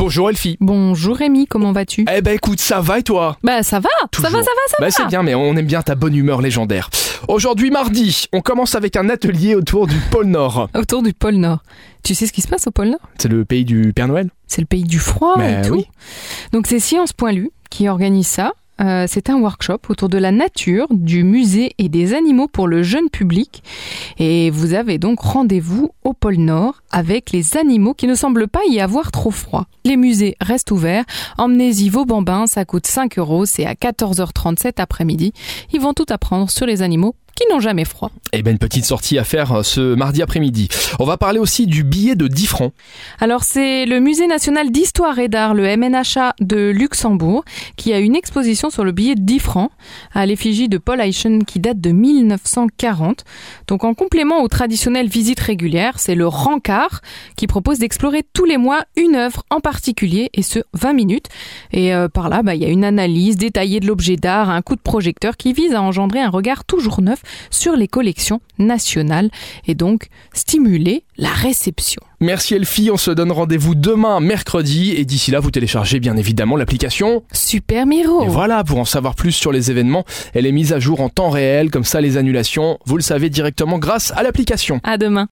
Bonjour Elfie. Bonjour Rémi, comment vas-tu? Eh ben écoute, ça va et toi? Bah ça va, ça va, ça va, ça Bah va. c'est bien, mais on aime bien ta bonne humeur légendaire. Aujourd'hui mardi, on commence avec un atelier autour du pôle Nord. Autour du pôle Nord. Tu sais ce qui se passe au pôle Nord? C'est le pays du Père Noël? C'est le pays du froid Mais et tout. oui. Donc c'est Science Point Lu qui organise ça. Euh, c'est un workshop autour de la nature, du musée et des animaux pour le jeune public. Et vous avez donc rendez-vous au pôle Nord avec les animaux qui ne semblent pas y avoir trop froid. Les musées restent ouverts. Emmenez-y vos bambins, ça coûte 5 euros. C'est à 14h30 cet après-midi. Ils vont tout apprendre sur les animaux qui n'ont jamais froid. Eh ben une petite sortie à faire euh, ce mardi après-midi. On va parler aussi du billet de 10 francs. Alors c'est le Musée national d'histoire et d'art, le MNHA de Luxembourg, qui a une exposition sur le billet de 10 francs à l'effigie de Paul Eichen qui date de 1940. Donc en complément aux traditionnelles visites régulières, c'est le Rancard qui propose d'explorer tous les mois une œuvre en particulier et ce 20 minutes. Et euh, par là, bah, il y a une analyse détaillée de l'objet d'art, un coup de projecteur qui vise à engendrer un regard toujours neuf sur les collections nationales et donc stimuler la réception. Merci Elfie, on se donne rendez-vous demain mercredi et d'ici là vous téléchargez bien évidemment l'application. Super Miro Et voilà, pour en savoir plus sur les événements, elle est mise à jour en temps réel, comme ça les annulations, vous le savez directement grâce à l'application. À demain.